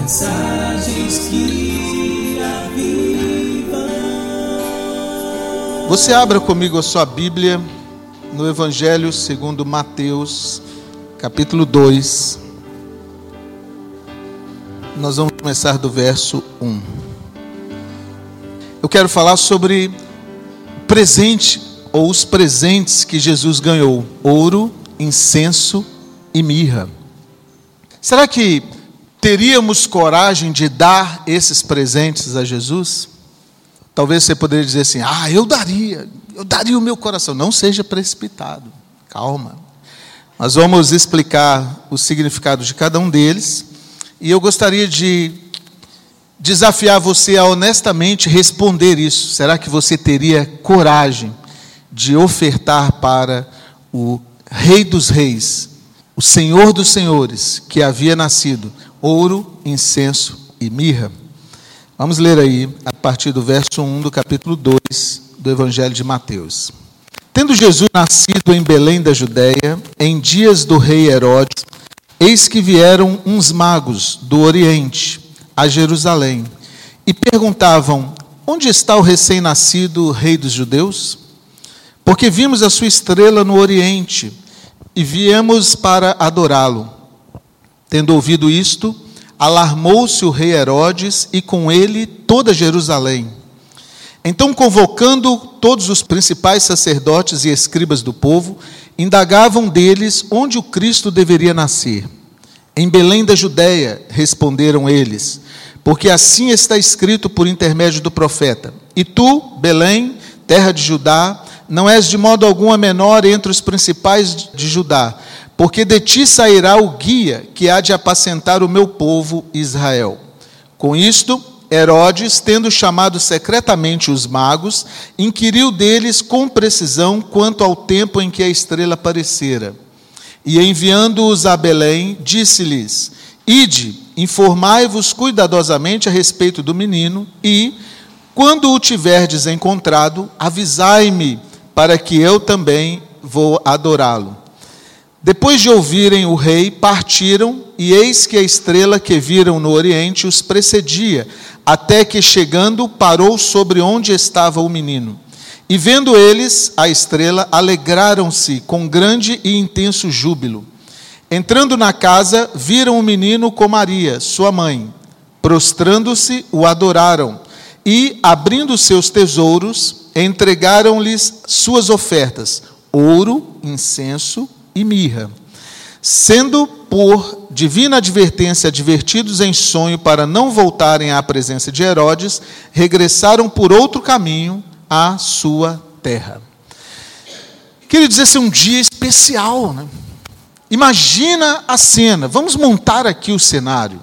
Mensagens que. Você abra comigo a sua Bíblia no Evangelho segundo Mateus, capítulo 2. Nós vamos começar do verso 1. Eu quero falar sobre presente ou os presentes que Jesus ganhou: ouro, incenso e mirra. Será que teríamos coragem de dar esses presentes a Jesus? Talvez você poderia dizer assim: ah, eu daria, eu daria o meu coração. Não seja precipitado, calma. Nós vamos explicar o significado de cada um deles, e eu gostaria de desafiar você a honestamente responder isso. Será que você teria coragem de ofertar para o Rei dos Reis, o Senhor dos Senhores, que havia nascido, ouro, incenso e mirra? Vamos ler aí a partir do verso 1 do capítulo 2 do Evangelho de Mateus. Tendo Jesus nascido em Belém da Judéia, em dias do rei Herodes, eis que vieram uns magos do Oriente a Jerusalém e perguntavam: Onde está o recém-nascido rei dos judeus? Porque vimos a sua estrela no Oriente e viemos para adorá-lo. Tendo ouvido isto, alarmou-se o rei Herodes e com ele toda Jerusalém. Então, convocando todos os principais sacerdotes e escribas do povo, indagavam deles onde o Cristo deveria nascer. Em Belém da Judéia, responderam eles, porque assim está escrito por intermédio do profeta: E tu, Belém, terra de Judá, não és de modo algum a menor entre os principais de Judá, porque de ti sairá o guia que há de apacentar o meu povo Israel. Com isto, Herodes, tendo chamado secretamente os magos, inquiriu deles com precisão quanto ao tempo em que a estrela aparecera. E enviando-os a Belém, disse-lhes: Ide, informai-vos cuidadosamente a respeito do menino, e, quando o tiverdes encontrado, avisai-me, para que eu também vou adorá-lo. Depois de ouvirem o rei, partiram, e eis que a estrela que viram no oriente os precedia, até que, chegando, parou sobre onde estava o menino. E vendo eles a estrela, alegraram-se com grande e intenso júbilo. Entrando na casa, viram o menino com Maria, sua mãe. Prostrando-se, o adoraram. E, abrindo seus tesouros, entregaram-lhes suas ofertas: ouro, incenso e mirra. Sendo por divina advertência advertidos em sonho para não voltarem à presença de Herodes, regressaram por outro caminho à sua terra. Queridos, esse é um dia especial, né? Imagina a cena, vamos montar aqui o cenário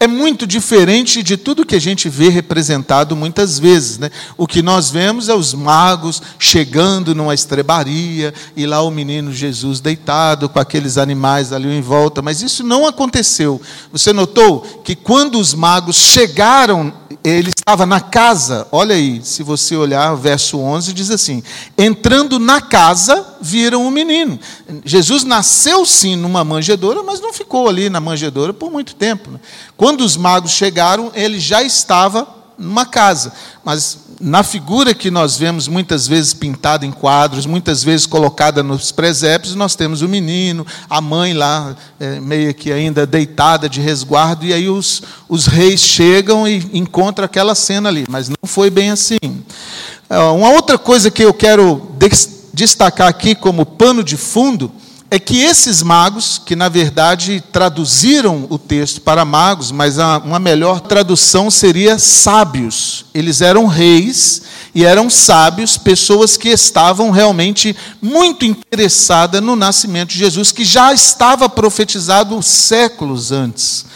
é muito diferente de tudo que a gente vê representado muitas vezes. Né? O que nós vemos é os magos chegando numa estrebaria e lá o menino Jesus deitado com aqueles animais ali em volta, mas isso não aconteceu. Você notou que quando os magos chegaram, ele estava na casa, olha aí, se você olhar verso 11, diz assim: entrando na casa, viram o menino. Jesus nasceu sim numa manjedoura, mas não ficou ali na manjedoura por muito tempo. Né? Quando os magos chegaram, ele já estava numa casa. Mas na figura que nós vemos muitas vezes pintada em quadros, muitas vezes colocada nos presépios, nós temos o menino, a mãe lá, é, meio que ainda deitada de resguardo, e aí os, os reis chegam e encontram aquela cena ali. Mas não foi bem assim. É, uma outra coisa que eu quero destacar aqui como pano de fundo é que esses magos, que na verdade traduziram o texto para magos, mas uma melhor tradução seria sábios. Eles eram reis e eram sábios, pessoas que estavam realmente muito interessadas no nascimento de Jesus, que já estava profetizado séculos antes.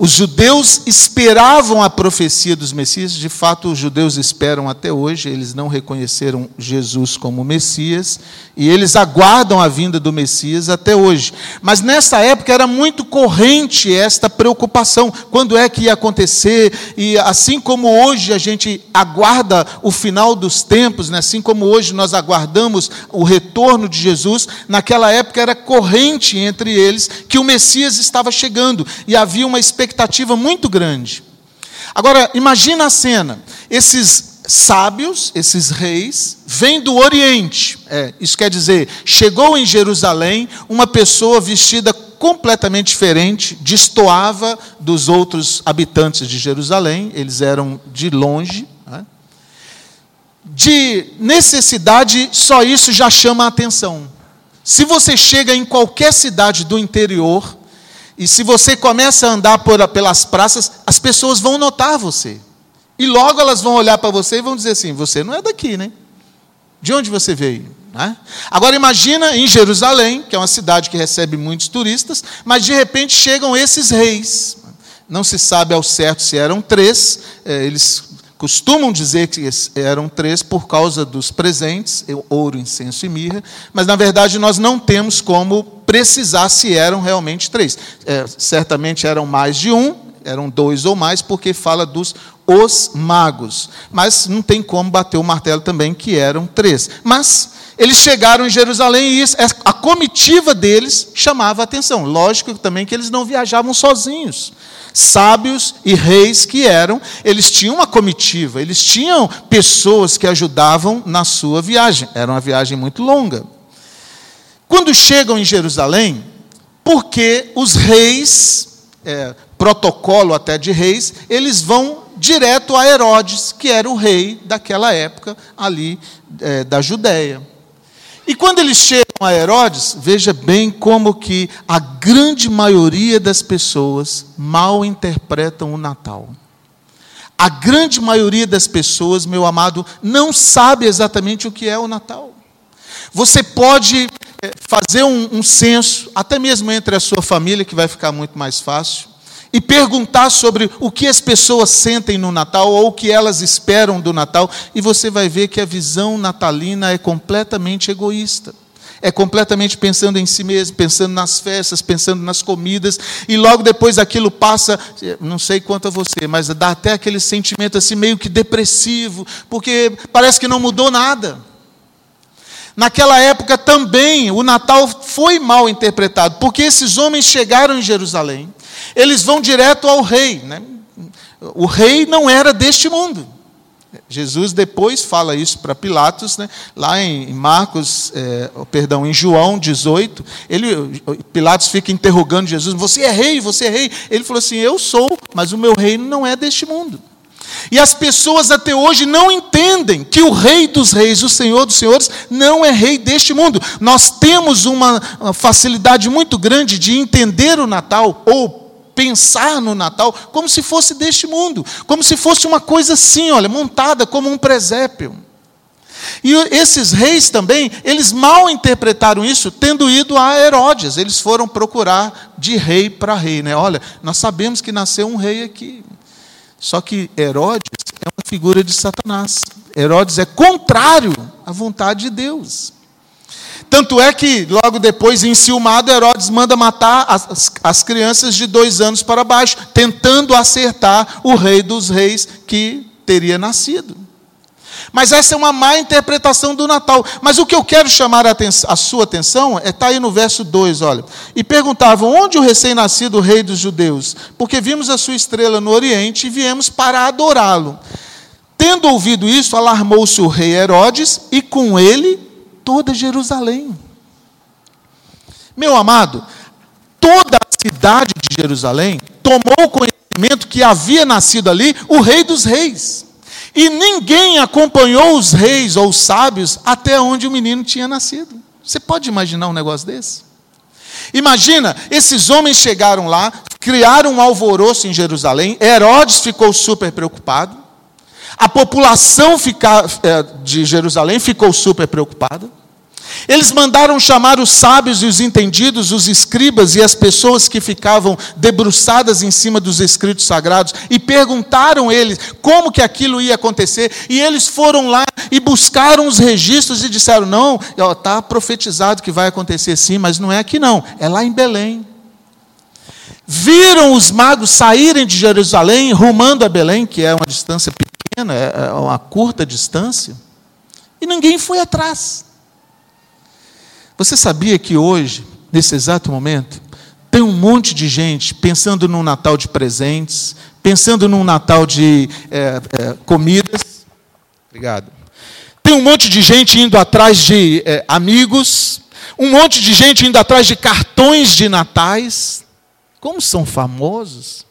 Os judeus esperavam a profecia dos Messias, de fato, os judeus esperam até hoje, eles não reconheceram Jesus como Messias, E eles aguardam a vinda do Messias até hoje. Mas nessa época era muito corrente esta preocupação: quando é que ia acontecer? E assim como hoje a gente aguarda o final dos tempos, né? assim como hoje nós aguardamos o retorno de Jesus, naquela época era corrente entre eles que o Messias estava chegando e havia uma expectativa muito grande. Agora, imagina a cena: esses sábios, esses reis, vêm do Oriente. É, isso quer dizer, chegou em Jerusalém uma pessoa vestida completamente diferente, destoava dos outros habitantes de Jerusalém, eles eram de longe. Né? De necessidade, só isso já chama a atenção. Se você chega em qualquer cidade do interior, e se você começa a andar por, pelas praças, as pessoas vão notar você. E logo elas vão olhar para você e vão dizer assim: você não é daqui, né? De onde você veio? Né? Agora imagina em Jerusalém, que é uma cidade que recebe muitos turistas, mas de repente chegam esses reis. Não se sabe ao certo se eram três, é, eles costumam dizer que eram três por causa dos presentes, ouro, incenso e mirra, mas na verdade nós não temos como precisar se eram realmente três. É, certamente eram mais de um, eram dois ou mais, porque fala dos os magos. Mas não tem como bater o martelo também, que eram três. Mas eles chegaram em Jerusalém e a comitiva deles chamava a atenção. Lógico também que eles não viajavam sozinhos. Sábios e reis que eram, eles tinham uma comitiva, eles tinham pessoas que ajudavam na sua viagem. Era uma viagem muito longa. Quando chegam em Jerusalém, porque os reis, é, protocolo até de reis, eles vão direto a Herodes, que era o rei daquela época ali é, da Judéia. E quando eles chegam a Herodes, veja bem como que a grande maioria das pessoas mal interpretam o Natal. A grande maioria das pessoas, meu amado, não sabe exatamente o que é o Natal. Você pode é, fazer um, um censo, até mesmo entre a sua família, que vai ficar muito mais fácil e perguntar sobre o que as pessoas sentem no Natal ou o que elas esperam do Natal, e você vai ver que a visão natalina é completamente egoísta. É completamente pensando em si mesmo, pensando nas festas, pensando nas comidas, e logo depois aquilo passa, não sei quanto a você, mas dá até aquele sentimento assim meio que depressivo, porque parece que não mudou nada. Naquela época também o Natal foi mal interpretado, porque esses homens chegaram em Jerusalém, eles vão direto ao rei. Né? O rei não era deste mundo. Jesus depois fala isso para Pilatos, né? lá em Marcos, é, perdão, em João 18, ele, Pilatos fica interrogando Jesus: Você é rei? Você é rei? Ele falou assim: Eu sou, mas o meu reino não é deste mundo. E as pessoas até hoje não entendem que o Rei dos Reis, o Senhor dos Senhores, não é rei deste mundo. Nós temos uma facilidade muito grande de entender o Natal ou pensar no Natal como se fosse deste mundo, como se fosse uma coisa assim, olha, montada como um presépio. E esses reis também, eles mal interpretaram isso, tendo ido a Herodes. Eles foram procurar de rei para rei, né? Olha, nós sabemos que nasceu um rei aqui. Só que Herodes é uma figura de Satanás. Herodes é contrário à vontade de Deus. Tanto é que, logo depois, enciumado, Herodes manda matar as, as crianças de dois anos para baixo, tentando acertar o rei dos reis que teria nascido. Mas essa é uma má interpretação do Natal. Mas o que eu quero chamar a, a sua atenção é está aí no verso 2, olha. E perguntavam: onde o recém-nascido rei dos judeus? Porque vimos a sua estrela no Oriente e viemos para adorá-lo. Tendo ouvido isso, alarmou-se o rei Herodes e com ele toda Jerusalém. Meu amado, toda a cidade de Jerusalém tomou conhecimento que havia nascido ali o Rei dos Reis. E ninguém acompanhou os reis ou os sábios até onde o menino tinha nascido. Você pode imaginar um negócio desse? Imagina, esses homens chegaram lá, criaram um alvoroço em Jerusalém, Herodes ficou super preocupado, a população é, de Jerusalém ficou super preocupada. Eles mandaram chamar os sábios e os entendidos, os escribas e as pessoas que ficavam debruçadas em cima dos escritos sagrados e perguntaram eles como que aquilo ia acontecer. E eles foram lá e buscaram os registros e disseram: não, está profetizado que vai acontecer sim, mas não é aqui não, é lá em Belém. Viram os magos saírem de Jerusalém, rumando a Belém, que é uma distância pequena, é, é uma curta distância, e ninguém foi atrás. Você sabia que hoje, nesse exato momento, tem um monte de gente pensando num Natal de presentes, pensando num Natal de é, é, comidas. Obrigado. Tem um monte de gente indo atrás de é, amigos, um monte de gente indo atrás de cartões de natais. Como são famosos.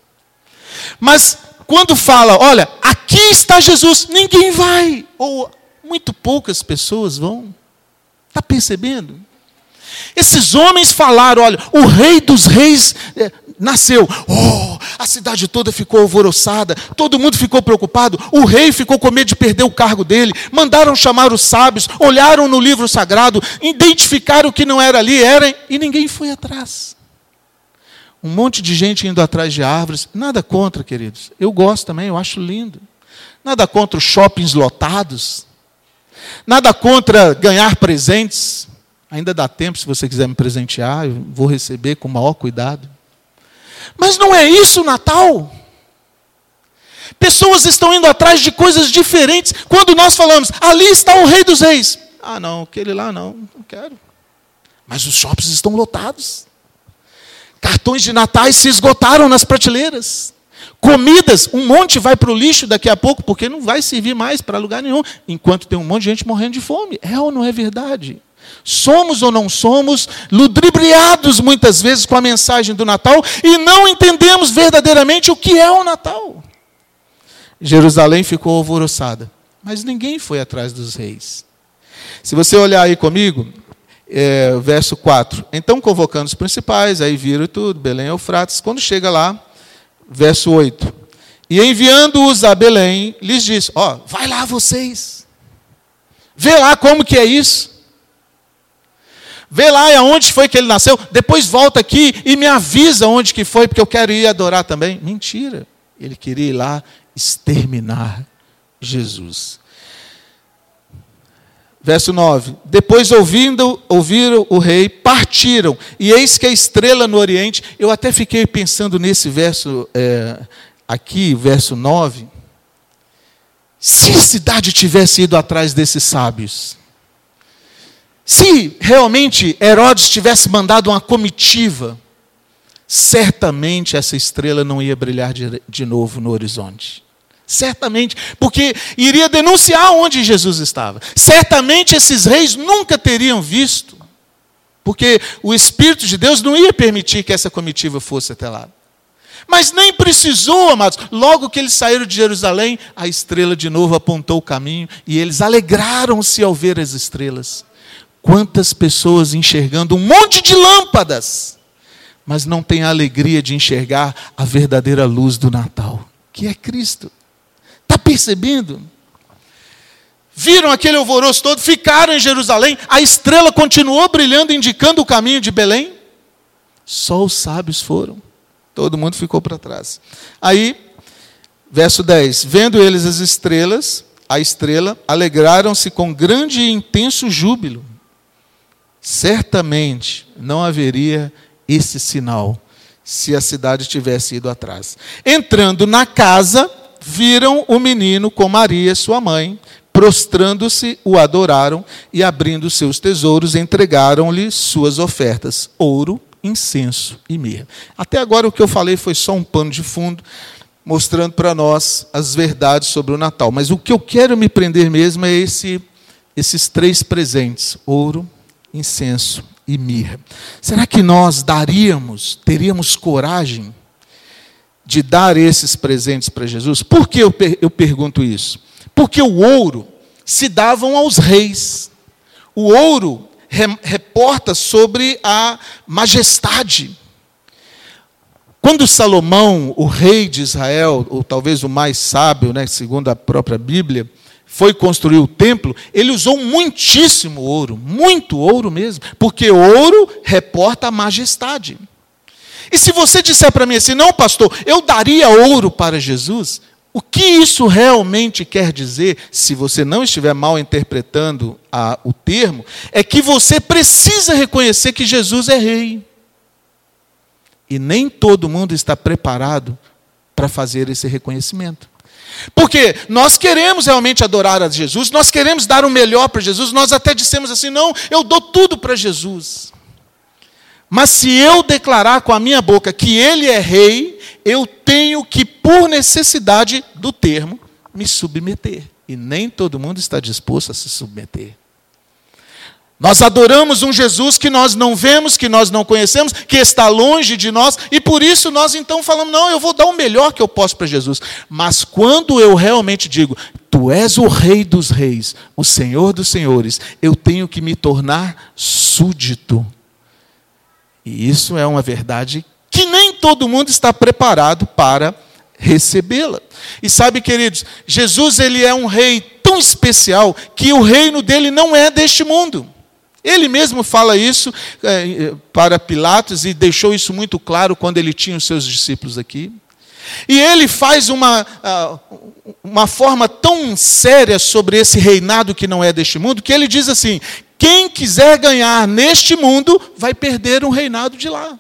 Mas quando fala, olha, aqui está Jesus, ninguém vai. Ou muito poucas pessoas vão. Está percebendo? Esses homens falaram: olha, o rei dos reis é, nasceu. Oh, a cidade toda ficou alvoroçada, todo mundo ficou preocupado. O rei ficou com medo de perder o cargo dele. Mandaram chamar os sábios, olharam no livro sagrado, identificaram que não era ali, era, e ninguém foi atrás. Um monte de gente indo atrás de árvores. Nada contra, queridos. Eu gosto também, eu acho lindo. Nada contra os shoppings lotados. Nada contra ganhar presentes. Ainda dá tempo, se você quiser me presentear, eu vou receber com o maior cuidado. Mas não é isso o Natal. Pessoas estão indo atrás de coisas diferentes. Quando nós falamos, ali está o Rei dos Reis. Ah, não, aquele lá não, não quero. Mas os shoppings estão lotados. Cartões de natais se esgotaram nas prateleiras. Comidas, um monte vai para o lixo daqui a pouco, porque não vai servir mais para lugar nenhum, enquanto tem um monte de gente morrendo de fome. É ou não é verdade? Somos ou não somos ludibriados muitas vezes com a mensagem do Natal e não entendemos verdadeiramente o que é o Natal. Jerusalém ficou alvoroçada, mas ninguém foi atrás dos reis. Se você olhar aí comigo, é, verso 4. Então, convocando os principais, aí viram tudo, Belém e Eufrates. Quando chega lá, verso 8. E enviando-os a Belém, lhes disse: Ó, vai lá vocês. Vê lá como que é isso. Vê lá aonde foi que ele nasceu, depois volta aqui e me avisa onde que foi, porque eu quero ir adorar também. Mentira. Ele queria ir lá exterminar Jesus. Verso 9: Depois ouvindo, ouviram o rei, partiram, e eis que a estrela no oriente. Eu até fiquei pensando nesse verso é, aqui, verso 9. Se a cidade tivesse ido atrás desses sábios, se realmente Herodes tivesse mandado uma comitiva, certamente essa estrela não ia brilhar de, de novo no horizonte. Certamente, porque iria denunciar onde Jesus estava. Certamente esses reis nunca teriam visto, porque o Espírito de Deus não ia permitir que essa comitiva fosse até lá. Mas nem precisou, amados. Logo que eles saíram de Jerusalém, a estrela de novo apontou o caminho e eles alegraram-se ao ver as estrelas. Quantas pessoas enxergando um monte de lâmpadas, mas não têm a alegria de enxergar a verdadeira luz do Natal, que é Cristo. Percebendo? Viram aquele alvoroço todo, ficaram em Jerusalém, a estrela continuou brilhando, indicando o caminho de Belém. Só os sábios foram, todo mundo ficou para trás. Aí, verso 10: Vendo eles as estrelas, a estrela, alegraram-se com grande e intenso júbilo certamente não haveria esse sinal se a cidade tivesse ido atrás. Entrando na casa, viram o menino com Maria, sua mãe, prostrando-se, o adoraram e, abrindo seus tesouros, entregaram-lhe suas ofertas: ouro, incenso e mirra. Até agora o que eu falei foi só um pano de fundo, mostrando para nós as verdades sobre o Natal. Mas o que eu quero me prender mesmo é esse, esses três presentes: ouro, incenso e mirra. Será que nós daríamos, teríamos coragem de dar esses presentes para Jesus? Por que eu, per eu pergunto isso? Porque o ouro se davam aos reis. O ouro re reporta sobre a majestade. Quando Salomão, o rei de Israel, ou talvez o mais sábio, né, segundo a própria Bíblia, foi construir o templo, ele usou muitíssimo ouro, muito ouro mesmo, porque ouro reporta a majestade. E se você disser para mim assim, não, pastor, eu daria ouro para Jesus, o que isso realmente quer dizer, se você não estiver mal interpretando a, o termo, é que você precisa reconhecer que Jesus é rei. E nem todo mundo está preparado para fazer esse reconhecimento. Porque nós queremos realmente adorar a Jesus, nós queremos dar o melhor para Jesus, nós até dissemos assim: não, eu dou tudo para Jesus. Mas se eu declarar com a minha boca que Ele é rei, eu tenho que, por necessidade do termo, me submeter. E nem todo mundo está disposto a se submeter. Nós adoramos um Jesus que nós não vemos, que nós não conhecemos, que está longe de nós, e por isso nós então falamos: não, eu vou dar o melhor que eu posso para Jesus. Mas quando eu realmente digo, Tu és o Rei dos Reis, o Senhor dos Senhores, eu tenho que me tornar súdito. E isso é uma verdade que nem todo mundo está preparado para recebê-la. E sabe, queridos, Jesus ele é um rei tão especial que o reino dele não é deste mundo. Ele mesmo fala isso é, para Pilatos e deixou isso muito claro quando ele tinha os seus discípulos aqui. E ele faz uma, ah, uma forma tão séria sobre esse reinado que não é deste mundo, que ele diz assim: quem quiser ganhar neste mundo vai perder um reinado de lá.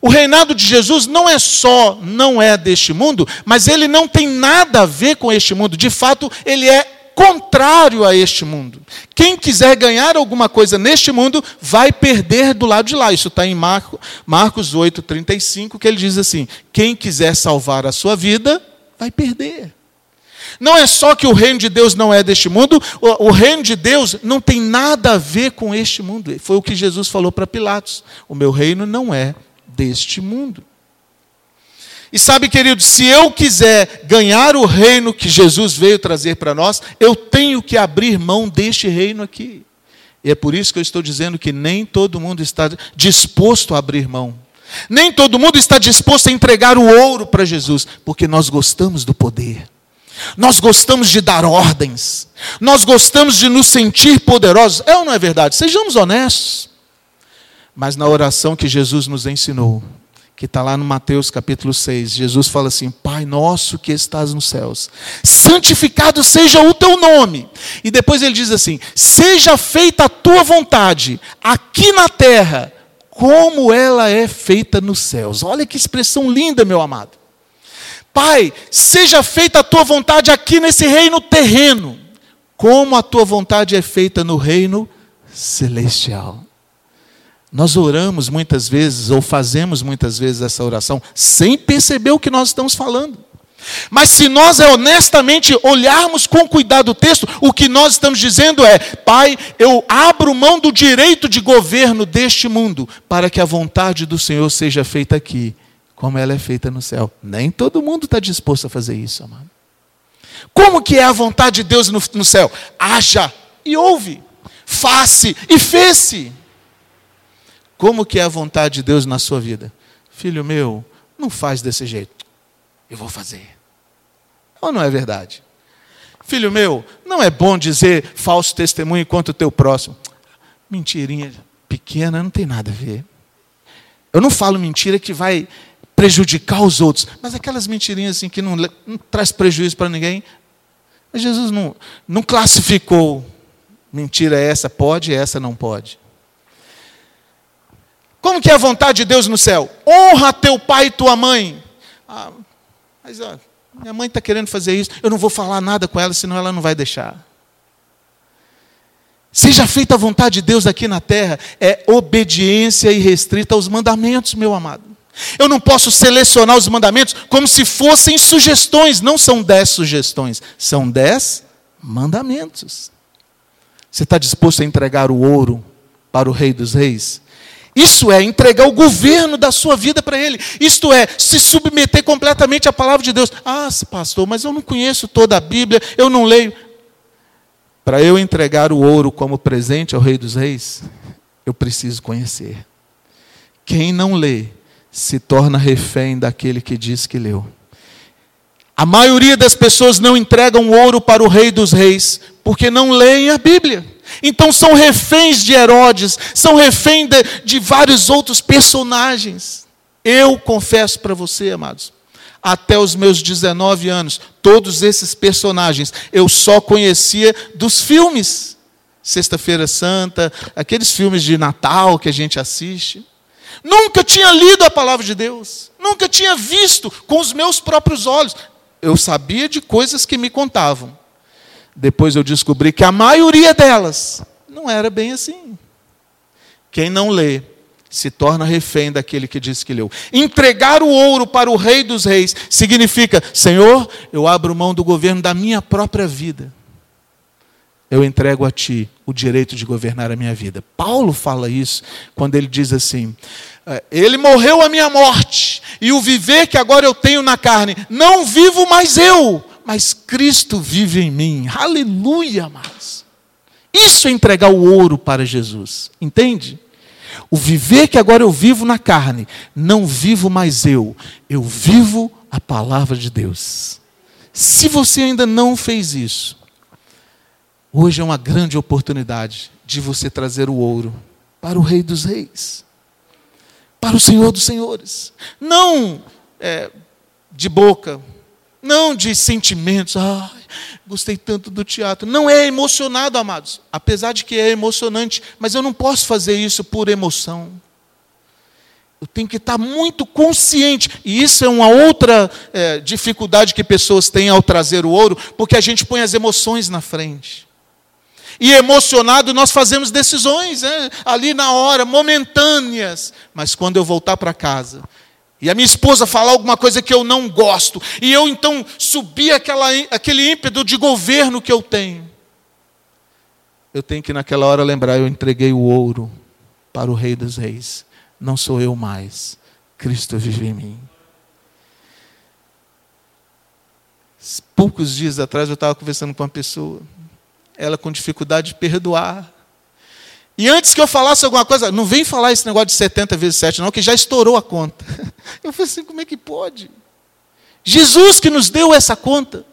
O reinado de Jesus não é só, não é deste mundo, mas ele não tem nada a ver com este mundo. De fato, ele é contrário a este mundo. Quem quiser ganhar alguma coisa neste mundo, vai perder do lado de lá. Isso está em Marco, Marcos 8, 35, que ele diz assim: quem quiser salvar a sua vida, vai perder. Não é só que o reino de Deus não é deste mundo, o, o reino de Deus não tem nada a ver com este mundo. Foi o que Jesus falou para Pilatos: o meu reino não é deste mundo. E sabe, querido, se eu quiser ganhar o reino que Jesus veio trazer para nós, eu tenho que abrir mão deste reino aqui. E é por isso que eu estou dizendo que nem todo mundo está disposto a abrir mão. Nem todo mundo está disposto a entregar o ouro para Jesus, porque nós gostamos do poder. Nós gostamos de dar ordens. Nós gostamos de nos sentir poderosos. É ou não é verdade? Sejamos honestos. Mas na oração que Jesus nos ensinou, que está lá no Mateus capítulo 6, Jesus fala assim: Pai nosso que estás nos céus, santificado seja o teu nome. E depois ele diz assim: Seja feita a tua vontade, aqui na terra, como ela é feita nos céus. Olha que expressão linda, meu amado. Pai, seja feita a tua vontade aqui nesse reino terreno, como a tua vontade é feita no reino celestial. Nós oramos muitas vezes, ou fazemos muitas vezes essa oração, sem perceber o que nós estamos falando. Mas se nós honestamente olharmos com cuidado o texto, o que nós estamos dizendo é: Pai, eu abro mão do direito de governo deste mundo, para que a vontade do Senhor seja feita aqui, como ela é feita no céu. Nem todo mundo está disposto a fazer isso, amado. Como que é a vontade de Deus no, no céu? Haja e ouve, faça e fez-se. Como que é a vontade de Deus na sua vida? Filho meu, não faz desse jeito. Eu vou fazer. Ou não é verdade? Filho meu, não é bom dizer falso testemunho contra o teu próximo. Mentirinha pequena não tem nada a ver. Eu não falo mentira que vai prejudicar os outros, mas aquelas mentirinhas assim que não, não traz prejuízo para ninguém. Mas Jesus não, não classificou mentira essa pode, essa não pode. Como que é a vontade de Deus no céu? Honra teu pai e tua mãe. Ah, mas minha mãe está querendo fazer isso, eu não vou falar nada com ela, senão ela não vai deixar. Seja feita a vontade de Deus aqui na terra, é obediência irrestrita aos mandamentos, meu amado. Eu não posso selecionar os mandamentos como se fossem sugestões, não são dez sugestões, são dez mandamentos. Você está disposto a entregar o ouro para o Rei dos Reis? Isso é entregar o governo da sua vida para Ele. Isto é se submeter completamente à palavra de Deus. Ah, pastor, mas eu não conheço toda a Bíblia, eu não leio. Para eu entregar o ouro como presente ao Rei dos Reis, eu preciso conhecer. Quem não lê se torna refém daquele que diz que leu. A maioria das pessoas não entregam ouro para o rei dos reis, porque não leem a Bíblia. Então são reféns de Herodes, são reféns de, de vários outros personagens. Eu confesso para você, amados, até os meus 19 anos, todos esses personagens eu só conhecia dos filmes. Sexta-feira Santa, aqueles filmes de Natal que a gente assiste. Nunca tinha lido a palavra de Deus, nunca tinha visto com os meus próprios olhos. Eu sabia de coisas que me contavam. Depois eu descobri que a maioria delas não era bem assim. Quem não lê se torna refém daquele que disse que leu. Entregar o ouro para o Rei dos Reis significa: Senhor, eu abro mão do governo da minha própria vida. Eu entrego a Ti o direito de governar a minha vida. Paulo fala isso quando ele diz assim: é, Ele morreu a minha morte, e o viver que agora eu tenho na carne, não vivo mais eu, mas Cristo vive em mim. Aleluia, amados. Isso é entregar o ouro para Jesus, entende? O viver que agora eu vivo na carne, não vivo mais eu, eu vivo a palavra de Deus. Se você ainda não fez isso, hoje é uma grande oportunidade de você trazer o ouro para o Rei dos Reis, para o Senhor dos Senhores. Não é, de boca, não de sentimentos, ah, gostei tanto do teatro. Não é emocionado, amados. Apesar de que é emocionante, mas eu não posso fazer isso por emoção. Eu tenho que estar muito consciente. E isso é uma outra é, dificuldade que pessoas têm ao trazer o ouro, porque a gente põe as emoções na frente. E emocionado, nós fazemos decisões né, ali na hora, momentâneas. Mas quando eu voltar para casa, e a minha esposa falar alguma coisa que eu não gosto, e eu então subir aquela, aquele ímpeto de governo que eu tenho, eu tenho que naquela hora lembrar: eu entreguei o ouro para o Rei dos Reis, não sou eu mais, Cristo vive em mim. Poucos dias atrás eu estava conversando com uma pessoa, ela com dificuldade de perdoar, e antes que eu falasse alguma coisa, não vem falar esse negócio de 70 vezes 7, não, que já estourou a conta. Eu falei assim: como é que pode? Jesus que nos deu essa conta.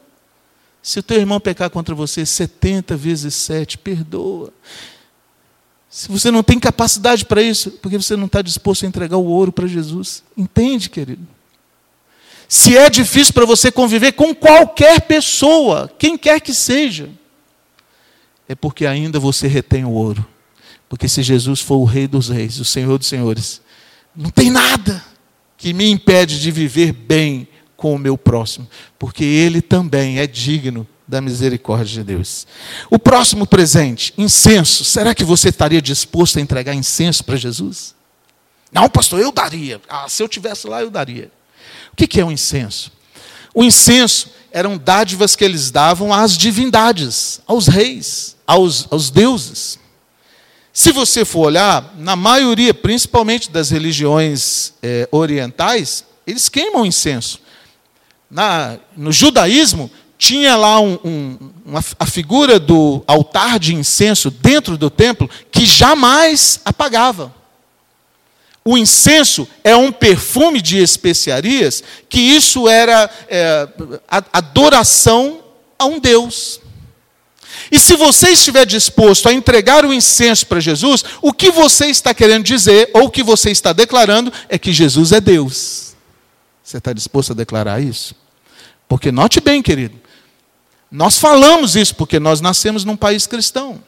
Se o teu irmão pecar contra você 70 vezes 7, perdoa. Se você não tem capacidade para isso, porque você não está disposto a entregar o ouro para Jesus. Entende, querido? Se é difícil para você conviver com qualquer pessoa, quem quer que seja, é porque ainda você retém o ouro. Porque se Jesus for o Rei dos Reis, o Senhor dos Senhores, não tem nada que me impede de viver bem com o meu próximo, porque ele também é digno da misericórdia de Deus. O próximo presente, incenso. Será que você estaria disposto a entregar incenso para Jesus? Não, pastor, eu daria. Ah, se eu tivesse lá, eu daria. O que é o um incenso? O incenso eram dádivas que eles davam às divindades, aos reis, aos, aos deuses. Se você for olhar, na maioria, principalmente das religiões é, orientais, eles queimam incenso. Na, no judaísmo, tinha lá um, um, uma, a figura do altar de incenso dentro do templo que jamais apagava. O incenso é um perfume de especiarias, que isso era é, adoração a um Deus. E se você estiver disposto a entregar o incenso para Jesus, o que você está querendo dizer, ou o que você está declarando, é que Jesus é Deus. Você está disposto a declarar isso? Porque note bem, querido, nós falamos isso porque nós nascemos num país cristão.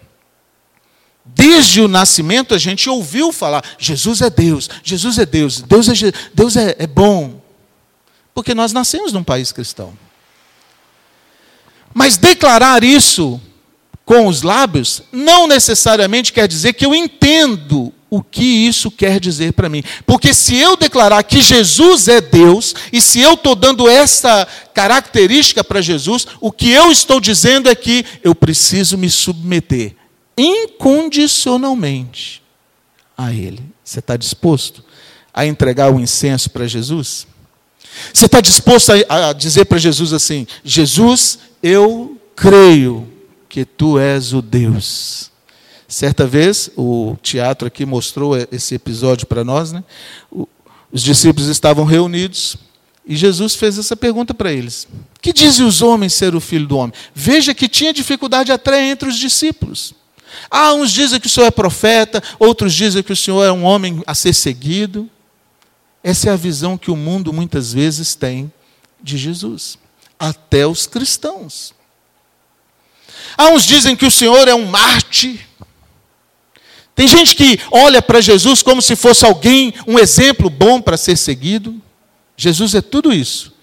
Desde o nascimento a gente ouviu falar: Jesus é Deus, Jesus é Deus, Deus é, Deus é, é bom. Porque nós nascemos num país cristão. Mas declarar isso com os lábios, não necessariamente quer dizer que eu entendo o que isso quer dizer para mim. Porque se eu declarar que Jesus é Deus, e se eu estou dando essa característica para Jesus, o que eu estou dizendo é que eu preciso me submeter incondicionalmente a Ele. Você está disposto a entregar o incenso para Jesus? Você está disposto a, a dizer para Jesus assim: Jesus, eu creio que tu és o Deus. Certa vez, o teatro aqui mostrou esse episódio para nós, né? os discípulos estavam reunidos E Jesus fez essa pergunta para eles: Que dizem os homens ser o filho do homem? Veja que tinha dificuldade até entre os discípulos. Ah, uns dizem que o Senhor é profeta, outros dizem que o Senhor é um homem a ser seguido. Essa é a visão que o mundo muitas vezes tem de Jesus, até os cristãos. Há uns dizem que o Senhor é um Marte. Tem gente que olha para Jesus como se fosse alguém, um exemplo bom para ser seguido. Jesus é tudo isso.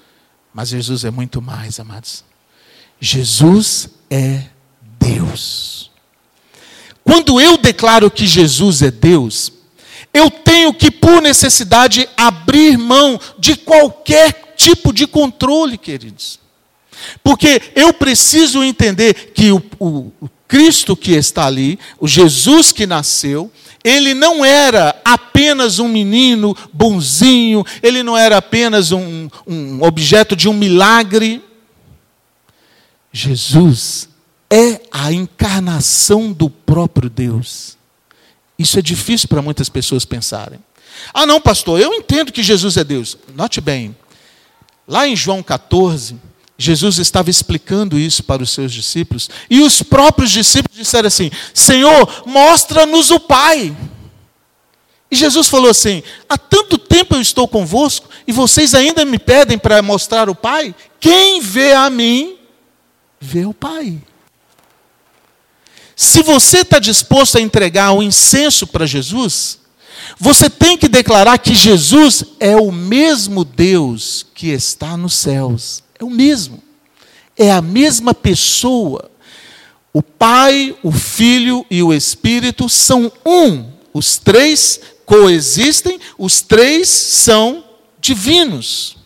Mas Jesus é muito mais, amados. Jesus é Deus. Quando eu declaro que Jesus é Deus, eu tenho que, por necessidade, abrir mão de qualquer tipo de controle, queridos. Porque eu preciso entender que o, o, o Cristo que está ali, o Jesus que nasceu, ele não era apenas um menino bonzinho, ele não era apenas um, um objeto de um milagre. Jesus é a encarnação do próprio Deus. Isso é difícil para muitas pessoas pensarem. Ah, não, pastor, eu entendo que Jesus é Deus. Note bem, lá em João 14, Jesus estava explicando isso para os seus discípulos, e os próprios discípulos disseram assim: Senhor, mostra-nos o Pai. E Jesus falou assim: Há tanto tempo eu estou convosco, e vocês ainda me pedem para mostrar o Pai? Quem vê a mim, vê o Pai. Se você está disposto a entregar o incenso para Jesus, você tem que declarar que Jesus é o mesmo Deus que está nos céus. É o mesmo. É a mesma pessoa. O Pai, o Filho e o Espírito são um. Os três coexistem, os três são divinos.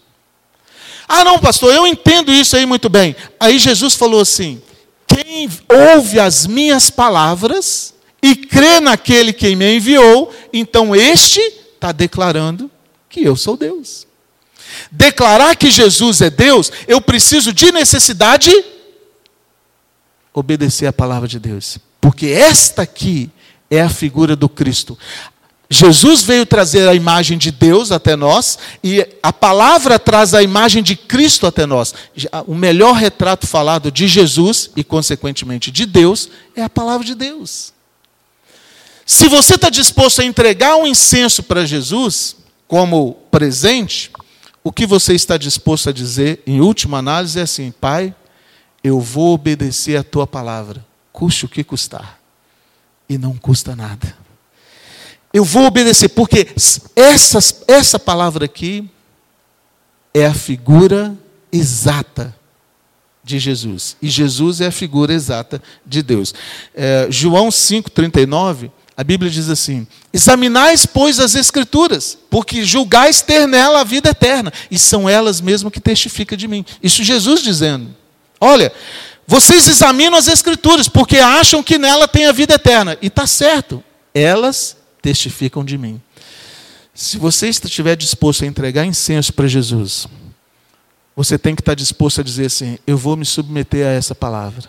Ah, não, pastor, eu entendo isso aí muito bem. Aí Jesus falou assim: quem ouve as minhas palavras e crê naquele que me enviou, então este está declarando que eu sou Deus. Declarar que Jesus é Deus, eu preciso de necessidade obedecer a palavra de Deus. Porque esta aqui é a figura do Cristo. Jesus veio trazer a imagem de Deus até nós e a palavra traz a imagem de Cristo até nós. O melhor retrato falado de Jesus e, consequentemente, de Deus é a palavra de Deus. Se você está disposto a entregar um incenso para Jesus como presente, o que você está disposto a dizer, em última análise, é assim: Pai, eu vou obedecer a tua palavra, custe o que custar, e não custa nada. Eu vou obedecer, porque essa, essa palavra aqui é a figura exata de Jesus. E Jesus é a figura exata de Deus. É, João 5,39, a Bíblia diz assim: Examinais, pois, as Escrituras, porque julgais ter nela a vida eterna, e são elas mesmo que testificam de mim. Isso Jesus dizendo. Olha, vocês examinam as Escrituras, porque acham que nela tem a vida eterna. E está certo, elas testificam de mim. Se você estiver disposto a entregar incenso para Jesus, você tem que estar disposto a dizer assim: eu vou me submeter a essa palavra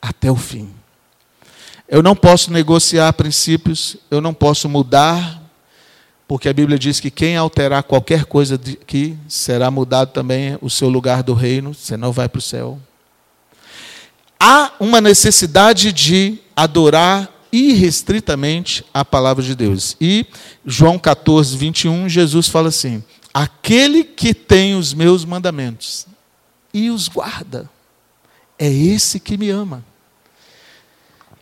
até o fim. Eu não posso negociar princípios, eu não posso mudar, porque a Bíblia diz que quem alterar qualquer coisa aqui será mudado também o seu lugar do reino, você não vai para o céu. Há uma necessidade de adorar irrestritamente a palavra de Deus. E João 14, 21, Jesus fala assim: Aquele que tem os meus mandamentos e os guarda, é esse que me ama.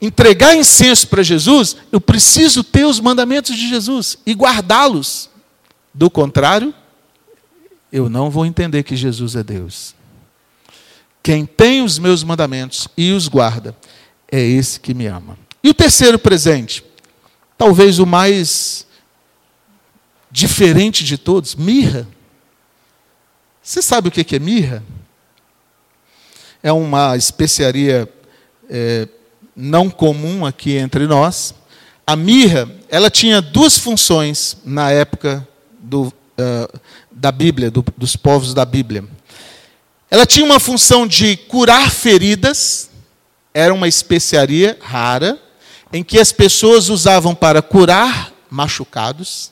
Entregar incenso para Jesus, eu preciso ter os mandamentos de Jesus e guardá-los. Do contrário, eu não vou entender que Jesus é Deus. Quem tem os meus mandamentos e os guarda, é esse que me ama. E o terceiro presente, talvez o mais diferente de todos, mirra. Você sabe o que é mirra? É uma especiaria é, não comum aqui entre nós. A mirra, ela tinha duas funções na época do, uh, da Bíblia, do, dos povos da Bíblia. Ela tinha uma função de curar feridas, era uma especiaria rara, em que as pessoas usavam para curar machucados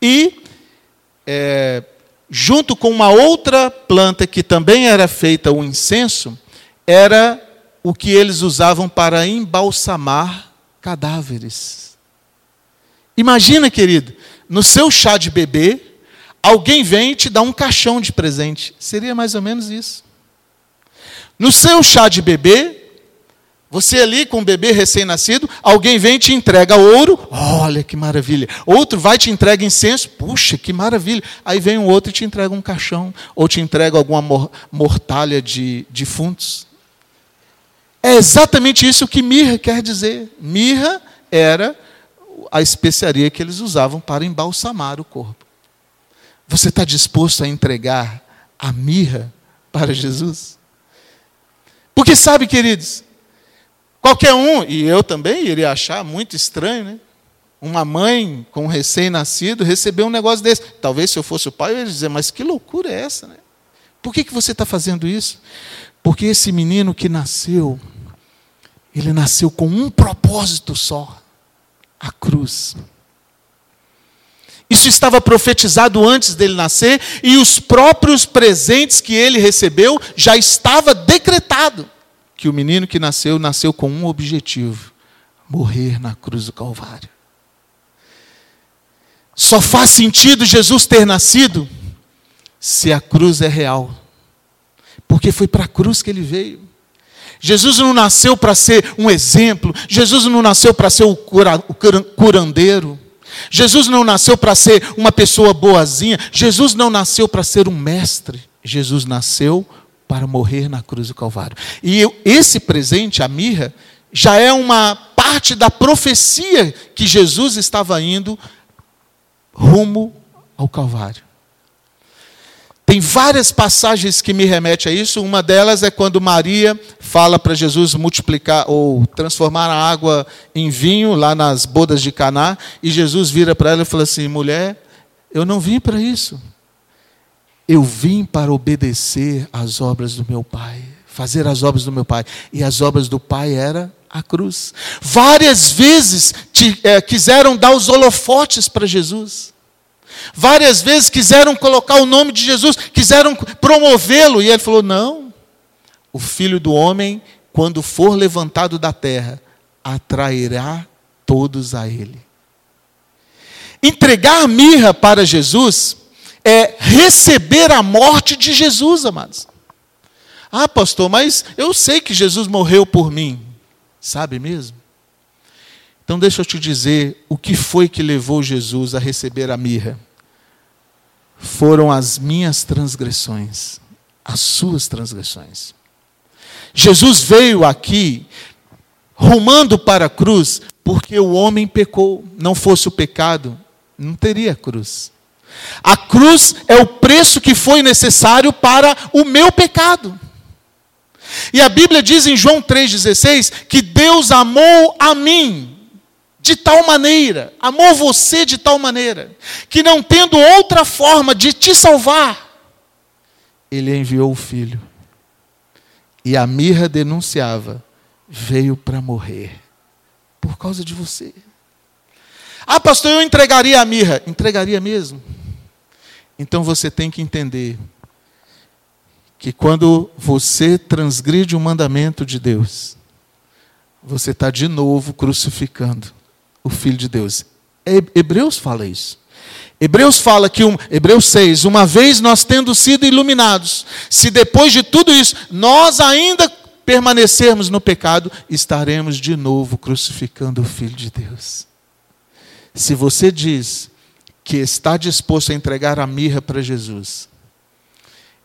e é, junto com uma outra planta que também era feita o incenso, era o que eles usavam para embalsamar cadáveres. Imagina, querido, no seu chá de bebê, alguém vem e te dá um caixão de presente. Seria mais ou menos isso. No seu chá de bebê, você ali com o bebê recém-nascido, alguém vem e te entrega ouro, olha que maravilha. Outro vai e te entrega incenso, puxa, que maravilha. Aí vem um outro e te entrega um caixão, ou te entrega alguma mortalha de defuntos. É exatamente isso que mirra quer dizer. Mirra era a especiaria que eles usavam para embalsamar o corpo. Você está disposto a entregar a mirra para Jesus? Porque sabe, queridos, Qualquer um, e eu também iria achar muito estranho, né? Uma mãe com um recém-nascido receber um negócio desse. Talvez se eu fosse o pai, eu ia dizer, mas que loucura é essa, né? Por que, que você está fazendo isso? Porque esse menino que nasceu, ele nasceu com um propósito só: a cruz. Isso estava profetizado antes dele nascer, e os próprios presentes que ele recebeu já estava decretado que o menino que nasceu, nasceu com um objetivo: morrer na cruz do Calvário. Só faz sentido Jesus ter nascido se a cruz é real. Porque foi para a cruz que ele veio. Jesus não nasceu para ser um exemplo, Jesus não nasceu para ser o, cura, o curandeiro, Jesus não nasceu para ser uma pessoa boazinha, Jesus não nasceu para ser um mestre, Jesus nasceu para morrer na cruz do Calvário. E eu, esse presente, a mirra, já é uma parte da profecia que Jesus estava indo rumo ao Calvário. Tem várias passagens que me remetem a isso. Uma delas é quando Maria fala para Jesus multiplicar ou transformar a água em vinho lá nas bodas de Caná, e Jesus vira para ela e fala assim: "Mulher, eu não vim para isso. Eu vim para obedecer às obras do meu Pai, fazer as obras do meu Pai. E as obras do Pai era a cruz. Várias vezes te, é, quiseram dar os holofotes para Jesus. Várias vezes quiseram colocar o nome de Jesus, quiseram promovê-lo. E ele falou: não. O filho do homem, quando for levantado da terra, atrairá todos a ele. Entregar mirra para Jesus é receber a morte de Jesus, amados. Ah, pastor, mas eu sei que Jesus morreu por mim. Sabe mesmo? Então deixa eu te dizer o que foi que levou Jesus a receber a mirra. Foram as minhas transgressões, as suas transgressões. Jesus veio aqui rumando para a cruz porque o homem pecou. Não fosse o pecado, não teria cruz. A cruz é o preço que foi necessário para o meu pecado. E a Bíblia diz em João 3,16 que Deus amou a mim de tal maneira, amou você de tal maneira, que não tendo outra forma de te salvar, Ele enviou o Filho. E a mirra denunciava: veio para morrer por causa de você. Ah, pastor, eu entregaria a mirra. Entregaria mesmo. Então você tem que entender que quando você transgride o mandamento de Deus, você está de novo crucificando o Filho de Deus. Hebreus fala isso. Hebreus fala que, um, Hebreus 6, uma vez nós tendo sido iluminados, se depois de tudo isso nós ainda permanecermos no pecado, estaremos de novo crucificando o Filho de Deus. Se você diz, que está disposto a entregar a mirra para Jesus.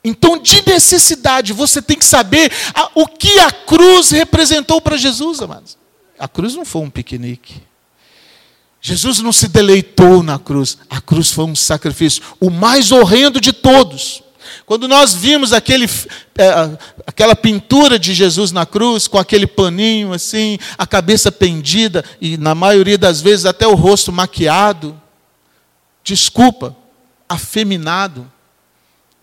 Então, de necessidade, você tem que saber a, o que a cruz representou para Jesus, amados. A cruz não foi um piquenique. Jesus não se deleitou na cruz. A cruz foi um sacrifício, o mais horrendo de todos. Quando nós vimos aquele, é, aquela pintura de Jesus na cruz, com aquele paninho assim, a cabeça pendida, e na maioria das vezes até o rosto maquiado, desculpa, afeminado.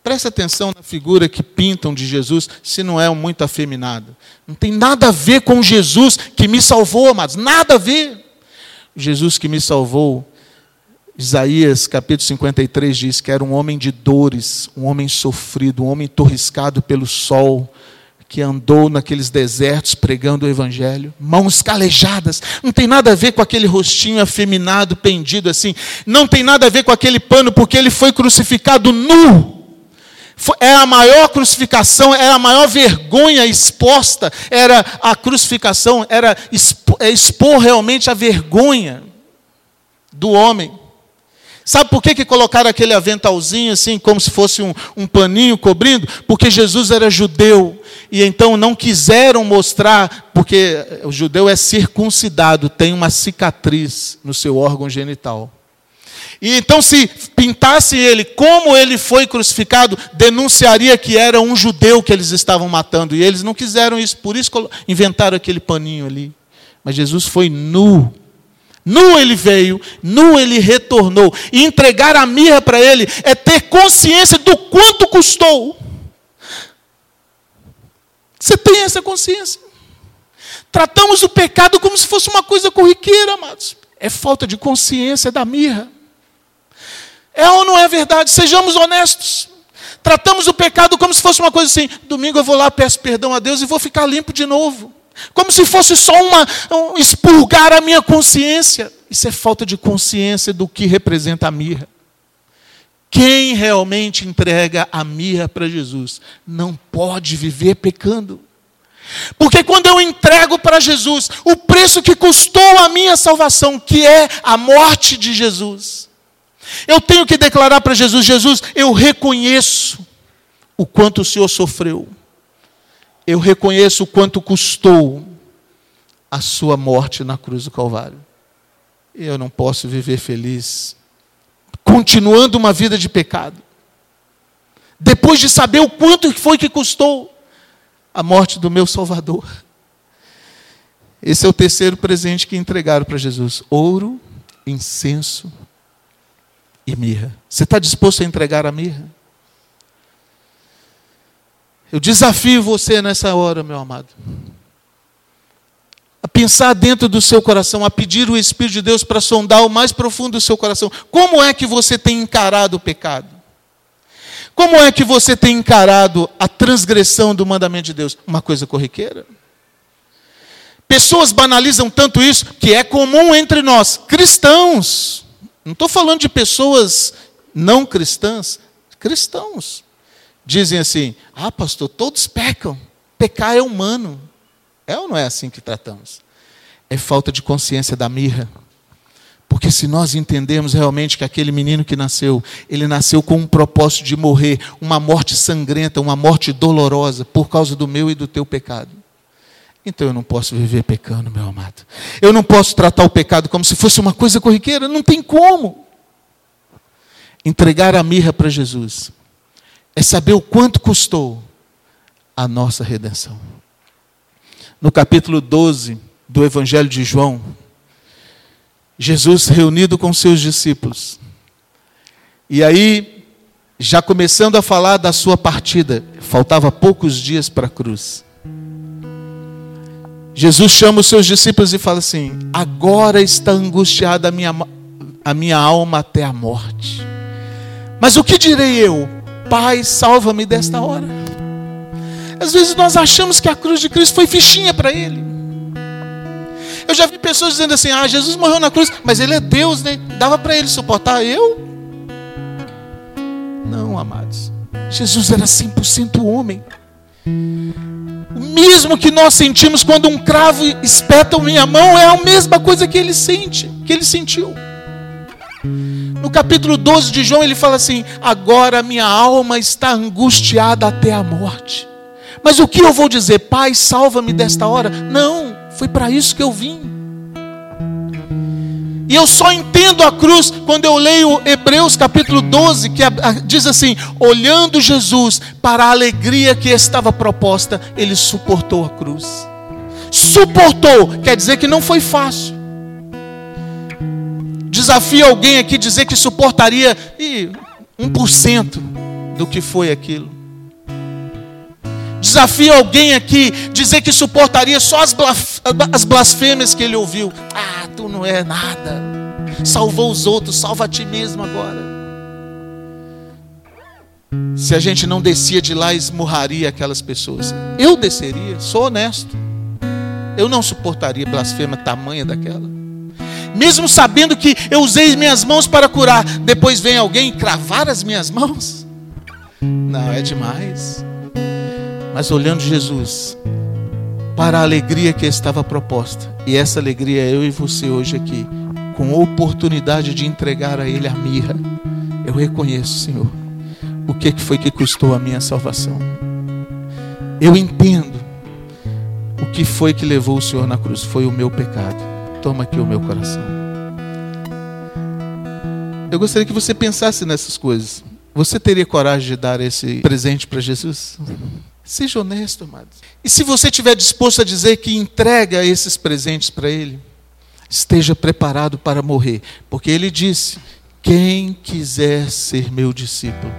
Presta atenção na figura que pintam de Jesus, se não é muito afeminado. Não tem nada a ver com Jesus que me salvou, amados, nada a ver. Jesus que me salvou Isaías capítulo 53 diz que era um homem de dores, um homem sofrido, um homem torriscado pelo sol, que andou naqueles desertos pregando o evangelho, mãos calejadas, não tem nada a ver com aquele rostinho afeminado, pendido assim, não tem nada a ver com aquele pano, porque ele foi crucificado nu. É a maior crucificação, era a maior vergonha exposta, era a crucificação, era expor, é expor realmente a vergonha do homem. Sabe por que, que colocaram aquele aventalzinho assim, como se fosse um, um paninho cobrindo? Porque Jesus era judeu. E então não quiseram mostrar, porque o judeu é circuncidado, tem uma cicatriz no seu órgão genital. E então, se pintasse ele como ele foi crucificado, denunciaria que era um judeu que eles estavam matando. E eles não quiseram isso, por isso inventaram aquele paninho ali. Mas Jesus foi nu Nu ele veio, nu ele retornou. E entregar a mirra para ele é ter consciência do quanto custou. Você tem essa consciência? Tratamos o pecado como se fosse uma coisa corriqueira, amados. É falta de consciência da mirra. É ou não é verdade? Sejamos honestos. Tratamos o pecado como se fosse uma coisa assim: domingo eu vou lá, peço perdão a Deus e vou ficar limpo de novo. Como se fosse só uma um, expurgar a minha consciência. Isso é falta de consciência do que representa a mirra. Quem realmente entrega a mirra para Jesus não pode viver pecando. Porque quando eu entrego para Jesus o preço que custou a minha salvação, que é a morte de Jesus, eu tenho que declarar para Jesus: Jesus, eu reconheço o quanto o Senhor sofreu eu reconheço o quanto custou a sua morte na cruz do Calvário. Eu não posso viver feliz continuando uma vida de pecado. Depois de saber o quanto foi que custou a morte do meu Salvador. Esse é o terceiro presente que entregaram para Jesus: ouro, incenso e mirra. Você está disposto a entregar a mirra? Eu desafio você nessa hora, meu amado, a pensar dentro do seu coração, a pedir o Espírito de Deus para sondar o mais profundo do seu coração. Como é que você tem encarado o pecado? Como é que você tem encarado a transgressão do mandamento de Deus? Uma coisa corriqueira? Pessoas banalizam tanto isso que é comum entre nós, cristãos. Não estou falando de pessoas não cristãs, cristãos dizem assim: ah, pastor, todos pecam. Pecar é humano. É ou não é assim que tratamos? É falta de consciência da mirra. Porque se nós entendemos realmente que aquele menino que nasceu, ele nasceu com um propósito de morrer, uma morte sangrenta, uma morte dolorosa, por causa do meu e do teu pecado. Então eu não posso viver pecando, meu amado. Eu não posso tratar o pecado como se fosse uma coisa corriqueira, não tem como. Entregar a mirra para Jesus é saber o quanto custou a nossa redenção. No capítulo 12 do Evangelho de João, Jesus reunido com seus discípulos, e aí, já começando a falar da sua partida, faltava poucos dias para a cruz. Jesus chama os seus discípulos e fala assim: Agora está angustiada a minha, a minha alma até a morte. Mas o que direi eu? Pai, salva-me desta hora. Às vezes nós achamos que a cruz de Cristo foi fichinha para ele. Eu já vi pessoas dizendo assim: ah, Jesus morreu na cruz, mas ele é Deus, né? Dava para ele suportar eu? Não, amados. Jesus era 100% homem. O mesmo que nós sentimos quando um cravo espeta minha mão é a mesma coisa que ele sente, que ele sentiu. No capítulo 12 de João, ele fala assim: Agora minha alma está angustiada até a morte. Mas o que eu vou dizer? Pai, salva-me desta hora? Não, foi para isso que eu vim. E eu só entendo a cruz quando eu leio Hebreus capítulo 12, que diz assim: olhando Jesus para a alegria que estava proposta, ele suportou a cruz. Suportou, quer dizer que não foi fácil. Desafio alguém aqui dizer que suportaria e 1% do que foi aquilo. Desafio alguém aqui dizer que suportaria só as, blasfêmias que ele ouviu. Ah, tu não é nada. salvou os outros, salva a ti mesmo agora. Se a gente não descia de lá, esmurraria aquelas pessoas. Eu desceria, sou honesto. Eu não suportaria blasfema tamanha daquela. Mesmo sabendo que eu usei minhas mãos para curar, depois vem alguém cravar as minhas mãos. Não, é demais. Mas olhando Jesus, para a alegria que estava proposta, e essa alegria é eu e você hoje aqui, com oportunidade de entregar a Ele a mirra, eu reconheço, Senhor, o que foi que custou a minha salvação. Eu entendo o que foi que levou o Senhor na cruz, foi o meu pecado. Toma aqui o meu coração. Eu gostaria que você pensasse nessas coisas. Você teria coragem de dar esse presente para Jesus? Seja honesto, amados. E se você estiver disposto a dizer que entrega esses presentes para Ele, esteja preparado para morrer, porque Ele disse: quem quiser ser meu discípulo,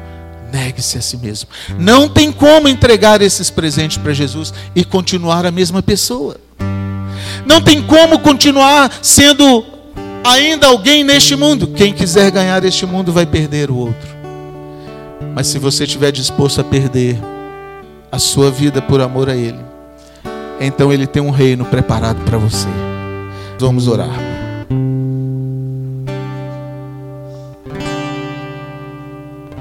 negue-se a si mesmo. Não tem como entregar esses presentes para Jesus e continuar a mesma pessoa. Não tem como continuar sendo ainda alguém neste mundo. Quem quiser ganhar este mundo vai perder o outro. Mas se você estiver disposto a perder a sua vida por amor a Ele, então Ele tem um reino preparado para você. Vamos orar.